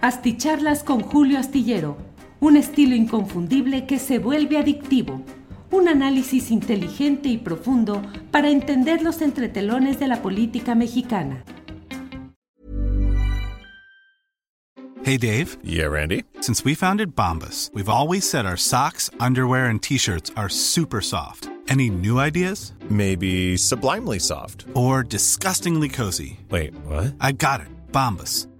Asticharlas con Julio Astillero, un estilo inconfundible que se vuelve adictivo. Un análisis inteligente y profundo para entender los entretelones de la política mexicana. Hey Dave. Yeah, Randy. Since we founded Bombus, we've always said our socks, underwear, and t-shirts are super soft. Any new ideas? Maybe sublimely soft. Or disgustingly cozy. Wait, what? I got it. Bombus.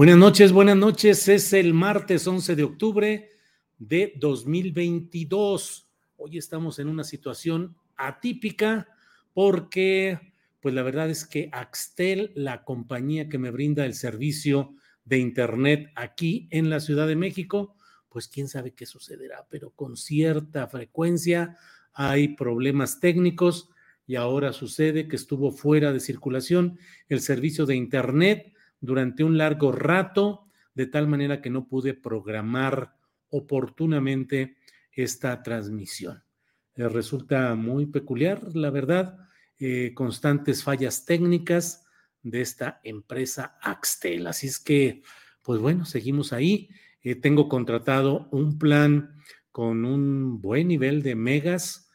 Buenas noches, buenas noches. Es el martes 11 de octubre de 2022. Hoy estamos en una situación atípica porque, pues la verdad es que Axtel, la compañía que me brinda el servicio de Internet aquí en la Ciudad de México, pues quién sabe qué sucederá, pero con cierta frecuencia hay problemas técnicos y ahora sucede que estuvo fuera de circulación el servicio de Internet durante un largo rato, de tal manera que no pude programar oportunamente esta transmisión. Eh, resulta muy peculiar, la verdad, eh, constantes fallas técnicas de esta empresa Axtel. Así es que, pues bueno, seguimos ahí. Eh, tengo contratado un plan con un buen nivel de megas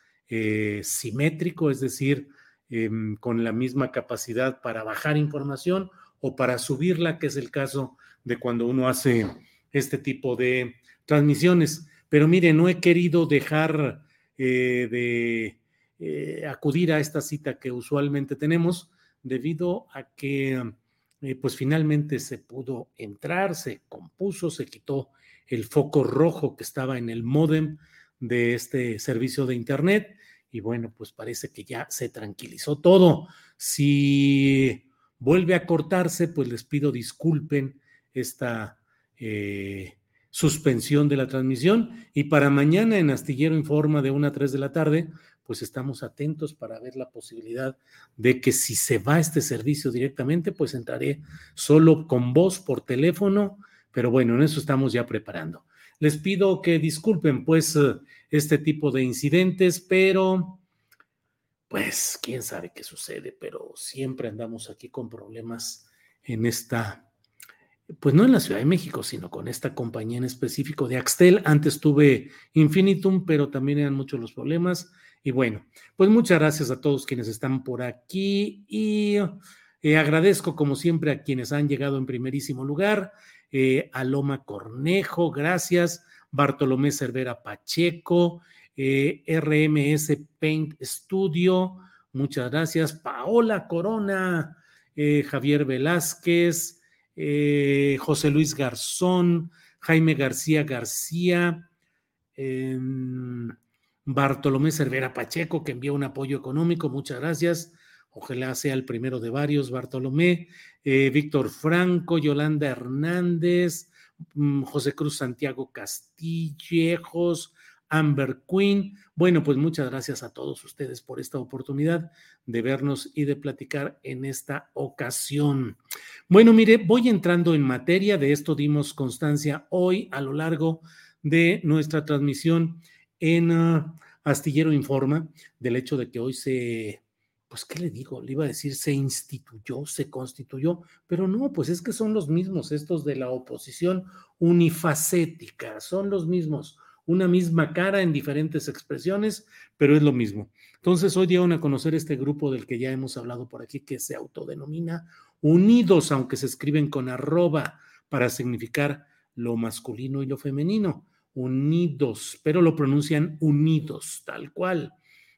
simétrico, es decir, em, con la misma capacidad para bajar información o para subirla, que es el caso de cuando uno hace este tipo de transmisiones. Pero mire, no he querido dejar eh, de eh, acudir a esta cita que usualmente tenemos debido a que eh, pues finalmente se pudo entrar, se compuso, se quitó el foco rojo que estaba en el módem de este servicio de internet y bueno, pues parece que ya se tranquilizó todo. Si vuelve a cortarse, pues les pido disculpen esta eh, suspensión de la transmisión. Y para mañana en Astillero Informa de 1 a 3 de la tarde, pues estamos atentos para ver la posibilidad de que si se va este servicio directamente, pues entraré solo con voz por teléfono, pero bueno, en eso estamos ya preparando. Les pido que disculpen pues eh, este tipo de incidentes, pero pues quién sabe qué sucede, pero siempre andamos aquí con problemas en esta, pues no en la Ciudad de México, sino con esta compañía en específico de Axtel. Antes tuve Infinitum, pero también eran muchos los problemas. Y bueno, pues muchas gracias a todos quienes están por aquí y eh, agradezco como siempre a quienes han llegado en primerísimo lugar. Eh, a Loma Cornejo, gracias. Bartolomé Cervera Pacheco, eh, RMS Paint Studio, muchas gracias. Paola Corona, eh, Javier Velázquez, eh, José Luis Garzón, Jaime García García, em, Bartolomé Cervera Pacheco, que envió un apoyo económico, muchas gracias. Ojalá sea el primero de varios, Bartolomé, Víctor Franco, Yolanda Hernández, mm, José Cruz Santiago Castillejos, Amber Queen. Bueno, pues muchas gracias a todos ustedes por esta oportunidad de vernos y de platicar en esta ocasión. Bueno, mire, voy entrando en materia, de esto dimos constancia hoy a lo largo de nuestra transmisión en uh, Astillero Informa, del hecho de que hoy se pues, ¿qué le digo? Le iba a decir, se instituyó, se constituyó, pero no, pues es que son los mismos, estos de la oposición unifacética, son los mismos, una misma cara en diferentes expresiones, pero es lo mismo. Entonces, hoy dieron a conocer este grupo del que ya hemos hablado por aquí, que se autodenomina Unidos, aunque se escriben con arroba para significar lo masculino y lo femenino, unidos, pero lo pronuncian unidos, tal cual.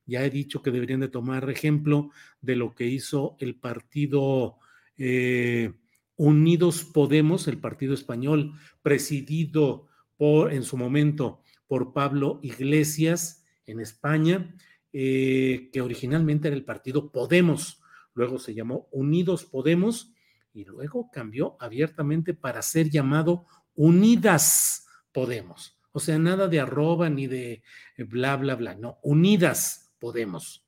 Ya he dicho que deberían de tomar ejemplo de lo que hizo el partido eh, Unidos Podemos, el partido español, presidido por, en su momento, por Pablo Iglesias en España, eh, que originalmente era el partido Podemos, luego se llamó Unidos Podemos y luego cambió abiertamente para ser llamado Unidas Podemos. O sea, nada de arroba ni de bla, bla, bla, no, Unidas Podemos,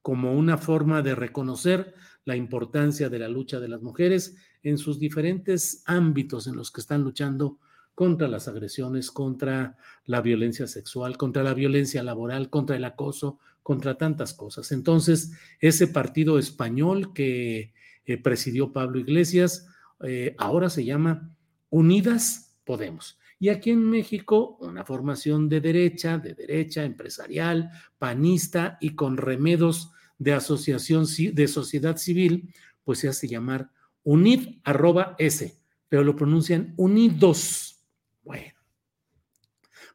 como una forma de reconocer la importancia de la lucha de las mujeres en sus diferentes ámbitos en los que están luchando contra las agresiones, contra la violencia sexual, contra la violencia laboral, contra el acoso, contra tantas cosas. Entonces, ese partido español que eh, presidió Pablo Iglesias, eh, ahora se llama Unidas Podemos. Y aquí en México, una formación de derecha, de derecha, empresarial, panista y con remedos de asociación de sociedad civil, pues se hace llamar unid arroba S, pero lo pronuncian unidos. Bueno.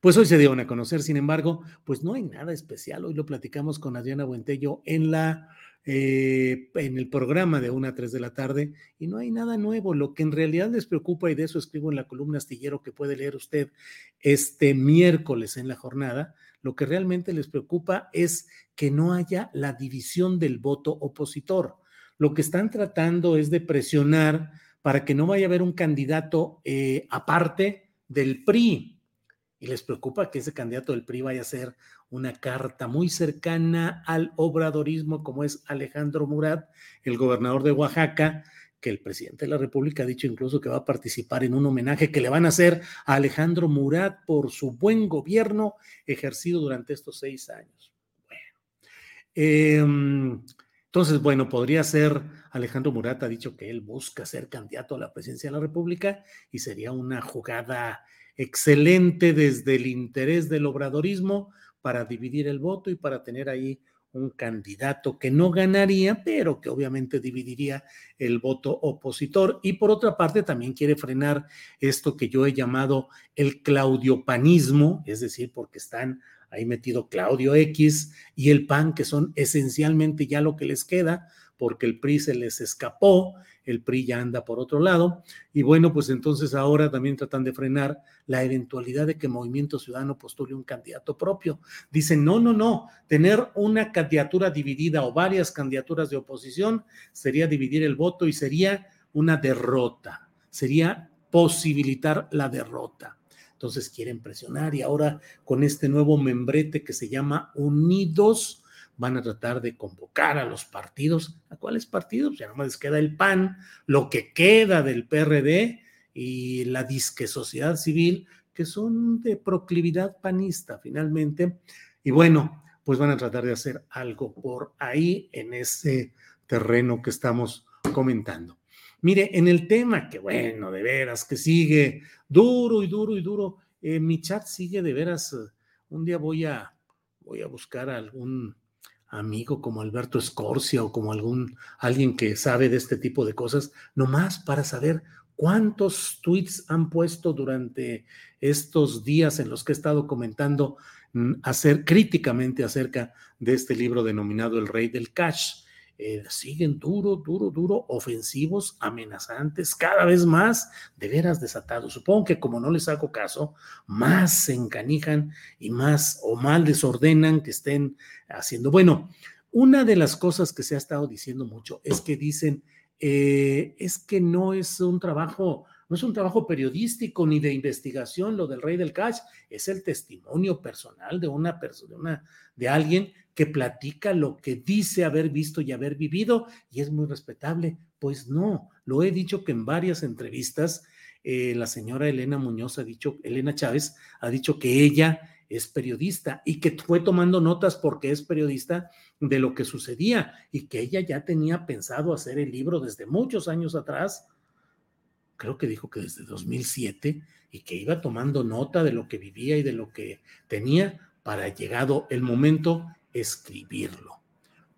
Pues hoy se dieron a conocer, sin embargo, pues no hay nada especial. Hoy lo platicamos con Adriana Buentello en la eh, en el programa de 1 a 3 de la tarde y no hay nada nuevo. Lo que en realidad les preocupa, y de eso escribo en la columna astillero que puede leer usted este miércoles en la jornada, lo que realmente les preocupa es que no haya la división del voto opositor. Lo que están tratando es de presionar para que no vaya a haber un candidato eh, aparte del PRI y les preocupa que ese candidato del PRI vaya a ser una carta muy cercana al obradorismo como es Alejandro Murat, el gobernador de Oaxaca, que el presidente de la República ha dicho incluso que va a participar en un homenaje que le van a hacer a Alejandro Murat por su buen gobierno ejercido durante estos seis años. Bueno, em, entonces, bueno, podría ser, Alejandro Murat ha dicho que él busca ser candidato a la presidencia de la República y sería una jugada excelente desde el interés del obradorismo para dividir el voto y para tener ahí un candidato que no ganaría, pero que obviamente dividiría el voto opositor. Y por otra parte, también quiere frenar esto que yo he llamado el claudiopanismo, es decir, porque están ahí metido Claudio X y el PAN, que son esencialmente ya lo que les queda, porque el PRI se les escapó, el PRI ya anda por otro lado, y bueno, pues entonces ahora también tratan de frenar la eventualidad de que Movimiento Ciudadano postule un candidato propio. Dicen, no, no, no, tener una candidatura dividida o varias candidaturas de oposición sería dividir el voto y sería una derrota, sería posibilitar la derrota. Entonces quieren presionar y ahora con este nuevo membrete que se llama Unidos, van a tratar de convocar a los partidos. ¿A cuáles partidos? Ya no les queda el PAN, lo que queda del PRD y la disque sociedad civil, que son de proclividad panista finalmente. Y bueno, pues van a tratar de hacer algo por ahí en ese terreno que estamos comentando. Mire, en el tema que bueno, de veras, que sigue duro y duro y duro, eh, mi chat sigue de veras. un día voy a, voy a buscar algún amigo como Alberto Escorcia o como algún alguien que sabe de este tipo de cosas, nomás para saber cuántos tweets han puesto durante estos días en los que he estado comentando mm, hacer críticamente acerca de este libro denominado El Rey del Cash. Eh, siguen duro, duro, duro, ofensivos, amenazantes, cada vez más de veras desatados. Supongo que como no les hago caso, más se encanijan y más o mal desordenan que estén haciendo. Bueno, una de las cosas que se ha estado diciendo mucho es que dicen, eh, es que no es un trabajo no es un trabajo periodístico ni de investigación lo del rey del cash, es el testimonio personal de una persona, de alguien que platica lo que dice haber visto y haber vivido y es muy respetable. Pues no, lo he dicho que en varias entrevistas eh, la señora Elena Muñoz ha dicho, Elena Chávez ha dicho que ella es periodista y que fue tomando notas porque es periodista de lo que sucedía y que ella ya tenía pensado hacer el libro desde muchos años atrás, creo que dijo que desde 2007, y que iba tomando nota de lo que vivía y de lo que tenía para llegado el momento escribirlo.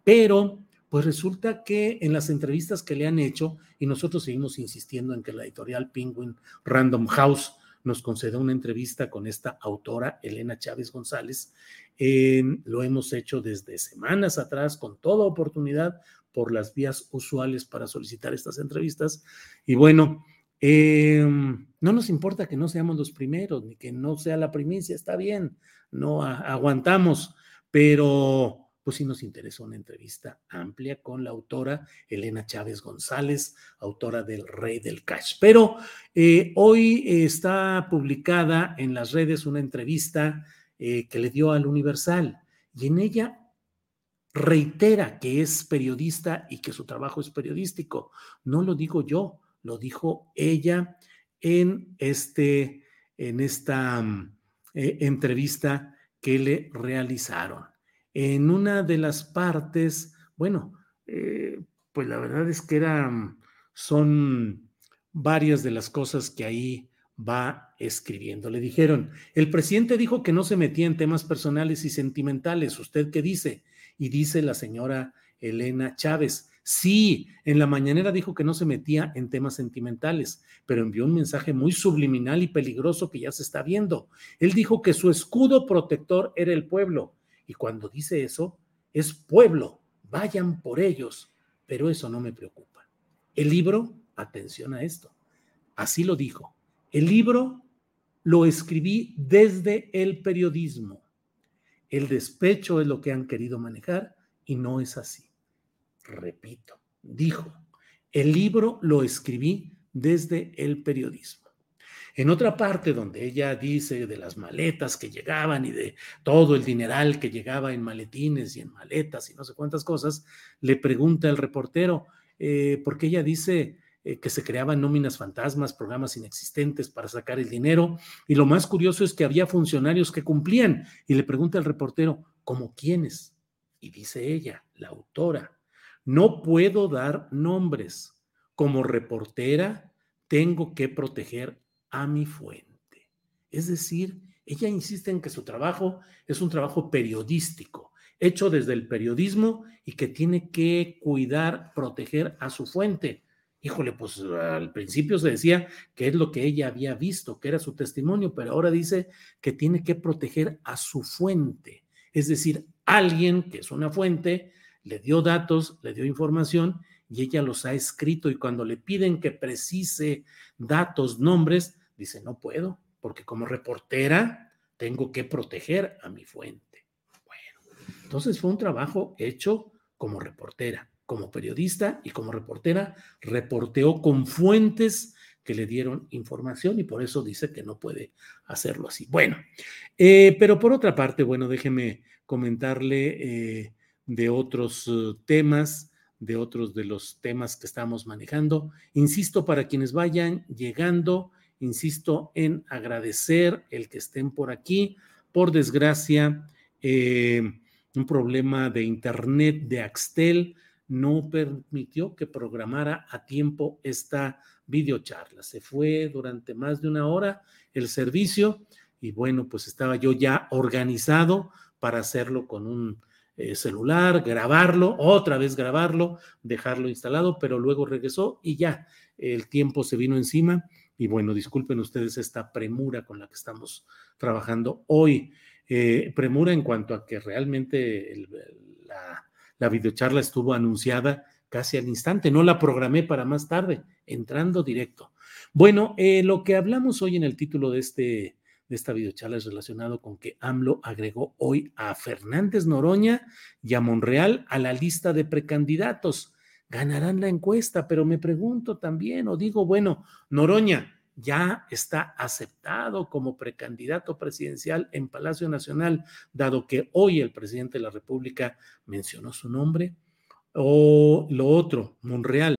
Pero, pues resulta que en las entrevistas que le han hecho, y nosotros seguimos insistiendo en que la editorial Penguin Random House nos conceda una entrevista con esta autora, Elena Chávez González. lo hemos hecho desde semanas atrás con toda oportunidad por las vías usuales para solicitar estas entrevistas. Y bueno, em, no nos importa que no seamos los primeros, ni que no sea la primicia, está bien, no aguantamos, pero pues sí nos interesó una entrevista amplia con la autora Elena Chávez González, autora del Rey del Cash. Pero eh, hoy está publicada en las redes una entrevista eh, que le dio al Universal y en ella reitera que es periodista y que su trabajo es periodístico. No lo digo yo, lo dijo ella en, este, en esta mm, eh, entrevista que le realizaron. En una de las partes, bueno, eh, pues la verdad es que eran, son varias de las cosas que ahí va escribiendo. Le dijeron, el presidente dijo que no se metía en temas personales y sentimentales. ¿Usted qué dice? Y dice la señora Elena Chávez, sí, en la mañanera dijo que no se metía en temas sentimentales, pero envió un mensaje muy subliminal y peligroso que ya se está viendo. Él dijo que su escudo protector era el pueblo y cuando dice eso, es pueblo, vayan por ellos, pero eso no me preocupa. El libro, atención a esto, así lo dijo, el libro lo escribí desde el periodismo. El despecho es lo que han querido manejar y no es así. Repito, dijo, el libro lo escribí desde el periodismo. En otra parte donde ella dice de las maletas que llegaban y de todo el dineral que llegaba en maletines y en maletas y no sé cuántas cosas, le pregunta el reportero, eh, porque ella dice eh, que se creaban nóminas fantasmas, programas inexistentes para sacar el dinero, y lo más curioso es que había funcionarios que cumplían, y le pregunta el reportero, ¿cómo quiénes? Y dice ella, la autora, no puedo dar nombres. Como reportera, tengo que proteger a mi fuente. Es decir, ella insiste en que su trabajo es un trabajo periodístico, hecho desde el periodismo y que tiene que cuidar, proteger a su fuente. Híjole, pues al principio se decía que es lo que ella había visto, que era su testimonio, pero ahora dice que tiene que proteger a su fuente. Es decir, alguien que es una fuente le dio datos, le dio información y ella los ha escrito y cuando le piden que precise datos, nombres, Dice, no puedo, porque como reportera tengo que proteger a mi fuente. Bueno, entonces fue un trabajo hecho como reportera, como periodista y como reportera, reporteó con fuentes que le dieron información y por eso dice que no puede hacerlo así. Bueno, eh, pero por otra parte, bueno, déjeme comentarle eh, de otros eh, temas, de otros de los temas que estamos manejando. Insisto, para quienes vayan llegando, insisto en agradecer el que estén por aquí. Por desgracia, eh, un problema de internet de Axtel no permitió que programara a tiempo esta videocharla. Se fue durante más de una hora el servicio y bueno, pues estaba yo ya organizado para hacerlo con un eh, celular, grabarlo, otra vez grabarlo, dejarlo instalado, pero luego regresó y ya el tiempo se vino encima y bueno, disculpen ustedes esta premura con la que estamos trabajando hoy. Eh, premura en cuanto a que realmente la, videocharla estuvo anunciada casi al instante. No la programé para más tarde, entrando directo. Bueno, eh, lo que hablamos hoy en el título de, este, de esta videocharla es relacionado con que AMLO agregó hoy a Fernández Noroña y a Monreal a la lista de precandidatos ganarán la encuesta, pero me pregunto también, o digo, bueno, Noroña ya está aceptado como precandidato presidencial en Palacio Nacional, dado que hoy el presidente de la República mencionó su nombre, o lo otro, Monreal.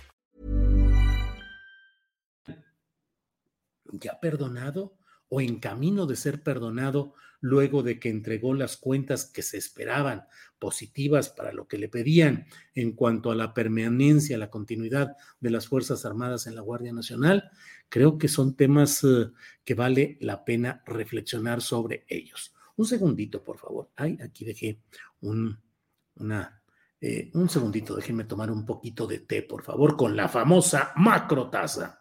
¿Ya perdonado o en camino de ser perdonado luego de que entregó las cuentas que se esperaban positivas para lo que le pedían en cuanto a la permanencia, la continuidad de las Fuerzas Armadas en la Guardia Nacional? Creo que son temas uh, que vale la pena reflexionar sobre ellos. Un segundito, por favor. Ay, aquí dejé un, una, eh, un segundito, déjenme tomar un poquito de té, por favor, con la famosa macrotaza.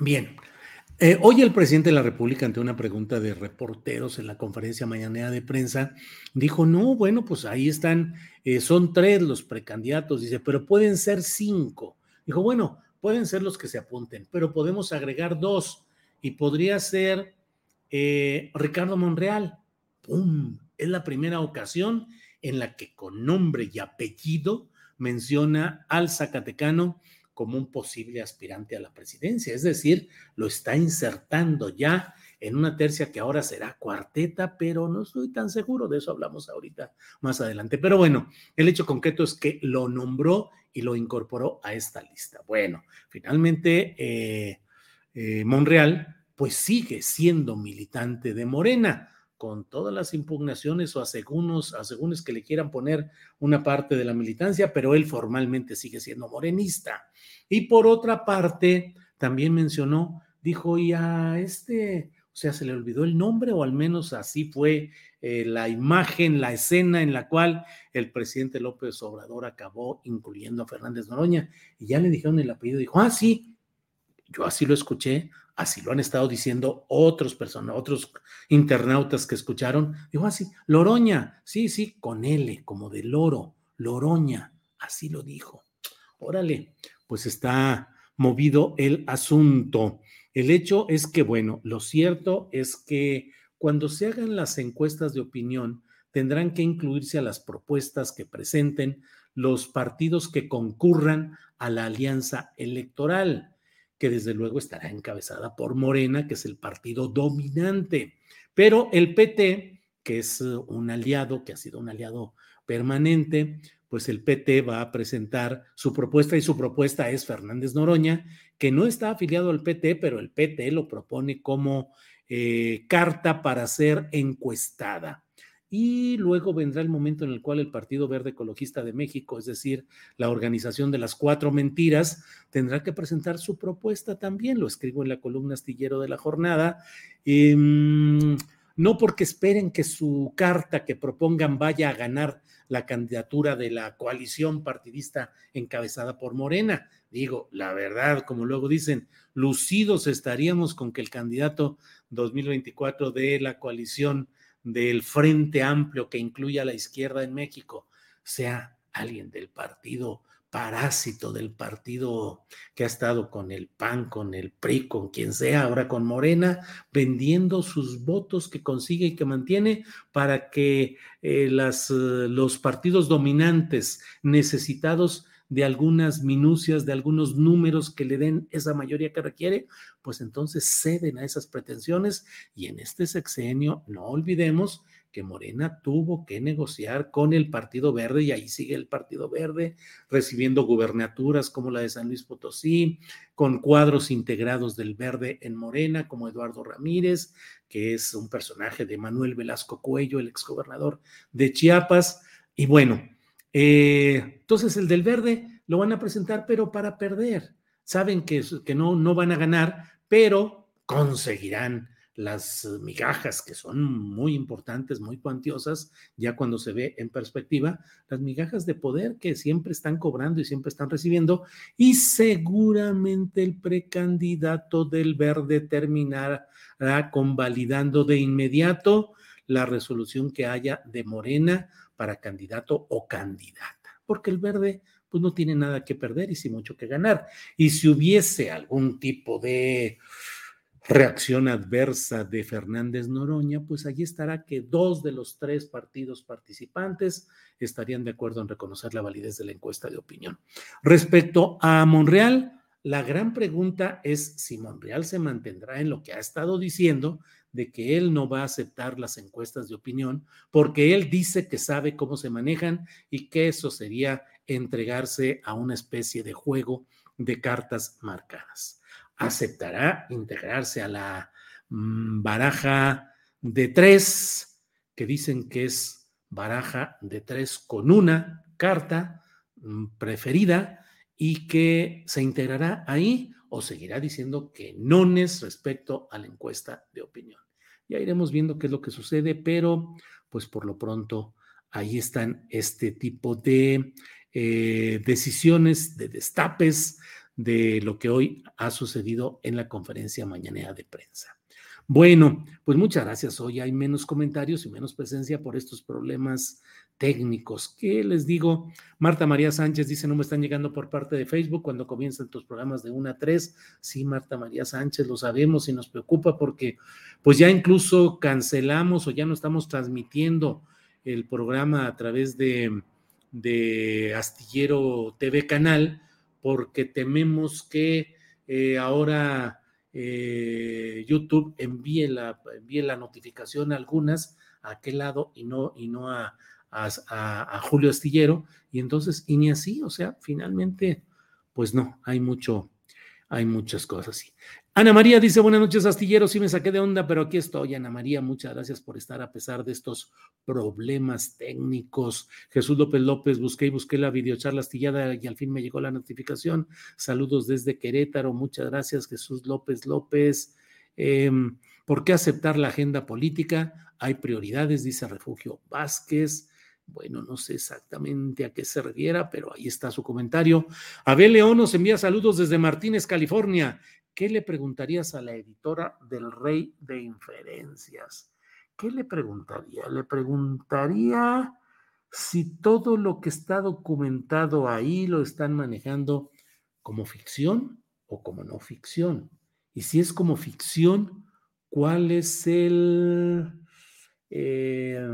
Bien. Eh, hoy el presidente de la República, ante una pregunta de reporteros en la conferencia mañanera de prensa, dijo, no, bueno, pues ahí están, eh, son tres los precandidatos, dice, pero pueden ser cinco. Dijo, bueno, pueden ser los que se apunten, pero podemos agregar dos y podría ser eh, Ricardo Monreal. ¡Pum! Es la primera ocasión en la que con nombre y apellido menciona al Zacatecano como un posible aspirante a la presidencia. Es decir, lo está insertando ya en una tercia que ahora será cuarteta, pero no estoy tan seguro, de eso hablamos ahorita más adelante. Pero bueno, el hecho concreto es que lo nombró y lo incorporó a esta lista. Bueno, finalmente eh, eh, Monreal pues sigue siendo militante de Morena con todas las impugnaciones o asegúnes, asegúnes que le quieran poner una parte de la militancia, pero él formalmente sigue siendo morenista. Y por otra parte, también mencionó, dijo, y a este, o sea, se le olvidó el nombre, o al menos así fue eh, la imagen, la escena en la cual el presidente López Obrador acabó incluyendo a Fernández Noroña, y ya le dijeron el apellido, dijo, ah, sí, yo así lo escuché, así lo han estado diciendo otros personas, otros internautas que escucharon. Dijo así, ah, Loroña, sí, sí, con L, como de loro, Loroña, así lo dijo. Órale, pues está movido el asunto. El hecho es que, bueno, lo cierto es que cuando se hagan las encuestas de opinión, tendrán que incluirse a las propuestas que presenten los partidos que concurran a la alianza electoral que desde luego estará encabezada por Morena, que es el partido dominante. Pero el PT, que es uh, un aliado, que ha sido un aliado permanente, pues el PT va a presentar su propuesta y su propuesta es Fernández Noroña, que no está afiliado al PT, pero el PT lo propone como eh, carta para ser encuestada y luego vendrá el momento en el cual el Partido Verde Ecologista de México, es decir, la organización de las cuatro mentiras, tendrá que presentar su propuesta también, lo escribo en la columna astillero de la jornada, em, no porque esperen que su carta que propongan vaya a ganar la candidatura de la coalición partidista encabezada por Morena. Digo, la verdad, como luego dicen, lucidos estaríamos con que el candidato 2024 de la coalición del Frente Amplio que incluya a la izquierda en México sea alguien del partido parásito del partido que ha estado con el PAN, con el PRI, con quien sea, ahora con Morena, vendiendo sus votos que consigue y que mantiene para que eh, las, eh, los partidos dominantes necesitados de algunas minucias, de algunos números que le den esa mayoría que requiere, pues entonces ceden a esas pretensiones y en este sexenio no olvidemos que Morena tuvo que negociar con el Partido Verde y ahí sigue el Partido Verde recibiendo gubernaturas como la de San Luis Potosí, con cuadros integrados del Verde en Morena como Eduardo Ramírez, que es un personaje de Manuel Velasco Cuello, el exgobernador de Chiapas. Y bueno, eh, entonces el del verde lo van a presentar, pero para perder. Saben que, que no, no van a ganar, pero conseguirán las migajas que son muy importantes, muy cuantiosas, ya cuando se ve en perspectiva, las migajas de poder que siempre están cobrando y siempre están recibiendo, y seguramente el precandidato del verde terminará convalidando de inmediato la resolución que haya de Morena para candidato o candidata, porque el verde pues no tiene nada que perder y sin mucho que ganar. Y si hubiese algún tipo de reacción adversa de Fernández Noroña, pues allí estará que dos de los tres partidos participantes estarían de acuerdo en reconocer la validez de la encuesta de opinión. Respecto a Monreal, la gran pregunta es si Monreal se mantendrá en lo que ha estado diciendo de que él no va a aceptar las encuestas de opinión porque él dice que sabe cómo se manejan y que eso sería entregarse a una especie de juego de cartas marcadas. Aceptará integrarse a la mm, baraja de tres, que dicen que es baraja de tres con una carta mm, preferida y que se integrará ahí o seguirá diciendo que no es respecto a la encuesta de opinión. Ya iremos viendo qué es lo que sucede, pero pues por lo pronto ahí están este tipo de eh, decisiones, de destapes de lo que hoy ha sucedido en la conferencia mañanera de prensa. Bueno, pues muchas gracias. Hoy hay menos comentarios y menos presencia por estos problemas técnicos. ¿Qué les digo? Marta María Sánchez dice, no me están llegando por parte de Facebook cuando comienzan tus programas de 1 a 3. Sí, Marta María Sánchez, lo sabemos y nos preocupa porque pues ya incluso cancelamos o ya no estamos transmitiendo el programa a través de, de Astillero TV Canal porque tememos que eh, ahora eh, YouTube envíe la, envíe la notificación a algunas a aquel lado y no, y no a, a, Julio Astillero, y entonces, y ni así, o sea, finalmente, pues no, hay mucho, hay muchas cosas así. Ana María dice, buenas noches, Astillero, sí me saqué de onda, pero aquí estoy. Ana María, muchas gracias por estar a pesar de estos problemas técnicos. Jesús López López, busqué y busqué la videocharla astillada y al fin me llegó la notificación. Saludos desde Querétaro, muchas gracias, Jesús López López. Em, ¿Por qué aceptar la agenda política? Hay prioridades, dice Refugio Vázquez. Bueno, no sé exactamente a qué se refiera, pero ahí está su comentario. Abel León nos envía saludos desde Martínez, California. ¿Qué le preguntarías a la editora del Rey de Inferencias? ¿Qué le preguntaría? Le preguntaría si todo lo que está documentado ahí lo están manejando como ficción o como no ficción. Y si es como ficción, ¿cuál es el... Eh,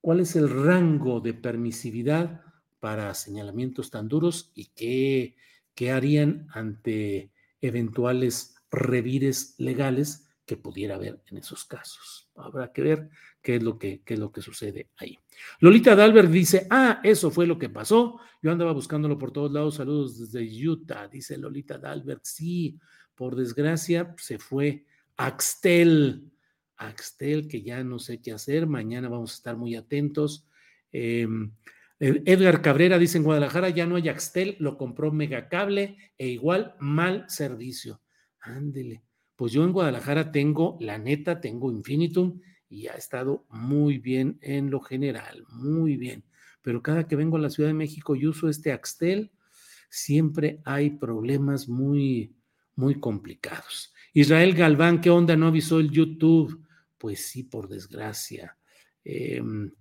cuál es el rango de permisividad para señalamientos tan duros y qué, qué harían ante eventuales revires legales que pudiera haber en esos casos. Habrá que ver qué es lo que, qué es lo que sucede ahí. Lolita Dalbert dice, ah, eso fue lo que pasó. Yo andaba buscándolo por todos lados. Saludos desde Utah, dice Lolita Dalbert. Sí, por desgracia se fue Axtel. Axtel, que ya no sé qué hacer, mañana vamos a estar muy atentos. Em, Edgar Cabrera dice en Guadalajara ya no hay Axtel, lo compró Megacable e igual mal servicio. Ándele. Pues yo en Guadalajara tengo, la neta, tengo Infinitum y ha estado muy bien en lo general, muy bien. Pero cada que vengo a la Ciudad de México y uso este Axtel, siempre hay problemas muy, muy complicados. Israel Galván, ¿qué onda? No avisó el YouTube. Pues sí, por desgracia. Em,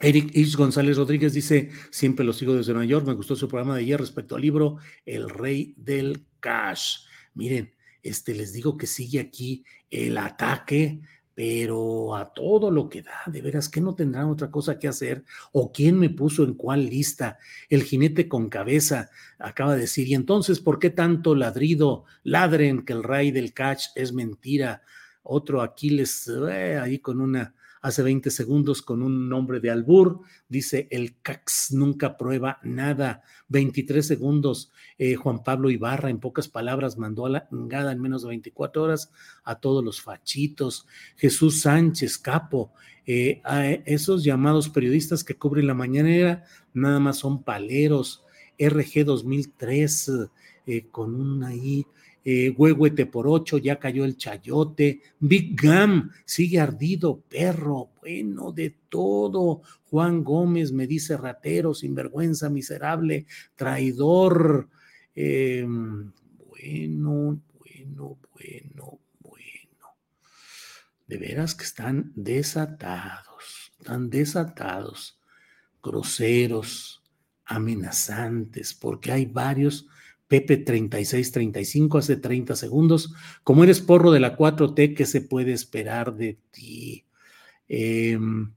Eric Ish González Rodríguez dice, siempre lo sigo desde Nueva York, me gustó su programa de ayer respecto al libro El Rey del Cash. Miren, este, les digo que sigue aquí el ataque, pero a todo lo que da, de veras que no tendrán otra cosa que hacer, o quién me puso en cuál lista. El jinete con cabeza acaba de decir, y entonces, ¿por qué tanto ladrido? Ladren que el rey del catch es mentira otro Aquiles eh, ahí con una, hace 20 segundos con un nombre de albur, dice el CAX nunca prueba nada, 23 segundos, eh, Juan Pablo Ibarra en pocas palabras mandó a la engada en menos de 24 horas a todos los fachitos, Jesús Sánchez Capo, eh, a esos llamados periodistas que cubren la mañanera nada más son paleros, RG 2003, con un ahí eh, Huehuete por ocho, ya cayó el chayote, Big Gam, sigue ardido, perro, bueno, de todo. Juan Gómez me dice ratero, sinvergüenza, miserable, traidor. Em, bueno, bueno, bueno, bueno. de veras que están desatados, están desatados, groseros, amenazantes, porque hay varios. Pepe 3635 hace 30 segundos. Como eres porro de la 4T, ¿qué se puede esperar de ti? Em,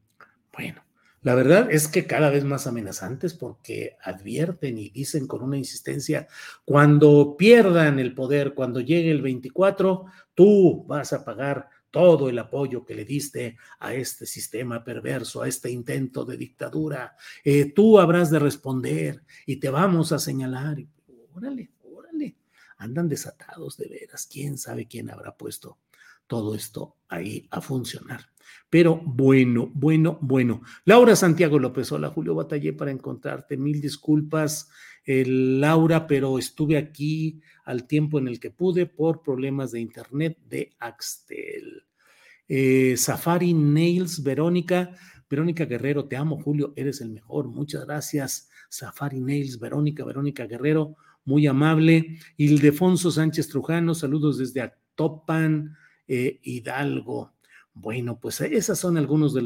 bueno, la verdad es que cada vez más amenazantes porque advierten y dicen con una insistencia, cuando pierdan el poder, cuando llegue el 24, tú vas a pagar todo el apoyo que le diste a este sistema perverso, a este intento de dictadura. Eh, tú habrás de responder y te vamos a señalar. Órale, órale, andan desatados de veras. ¿Quién sabe quién habrá puesto todo esto ahí a funcionar? Pero bueno, bueno, bueno. Laura Santiago López, hola Julio, batallé para encontrarte. Mil disculpas, Laura, pero estuve aquí al tiempo en el que pude por problemas de internet de Axtel. Eh, Safari Nails, Verónica. Verónica Guerrero, te amo, Julio, eres el mejor. Muchas gracias. Safari Nails, Verónica, Verónica Guerrero, muy amable. Ildefonso Sánchez Trujano, saludos desde Actopan, eh, Hidalgo. Bueno, pues esas son algunos de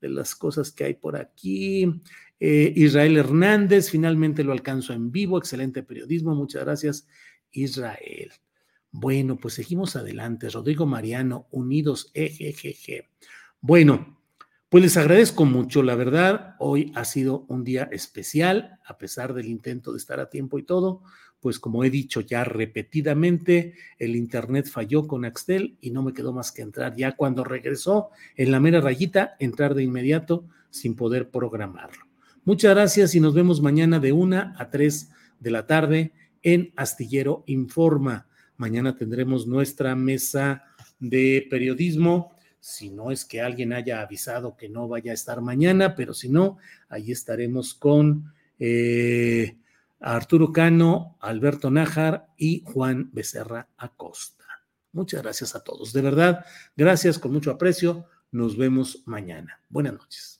de las cosas que hay por aquí. Eh, Israel Hernández, finalmente lo alcanzo en vivo, excelente periodismo, muchas gracias, Israel. Bueno, pues seguimos adelante. Rodrigo Mariano, unidos, ejejeje. Bueno, pues les agradezco mucho, la verdad, hoy ha sido un día especial, a pesar del intento de estar a tiempo y todo, pues como he dicho ya repetidamente, el internet falló con Axtel y no me quedó más que entrar ya cuando regresó en la mera rayita, entrar de inmediato sin poder programarlo. Muchas gracias y nos vemos mañana de una a tres de la tarde en Astillero Informa. Mañana tendremos nuestra mesa de periodismo. Si no es que alguien haya avisado que no vaya a estar mañana, pero si no, ahí estaremos con eh, Arturo Cano, Alberto Nájar y Juan Becerra Acosta. Muchas gracias a todos. De verdad, gracias con mucho aprecio. Nos vemos mañana. Buenas noches.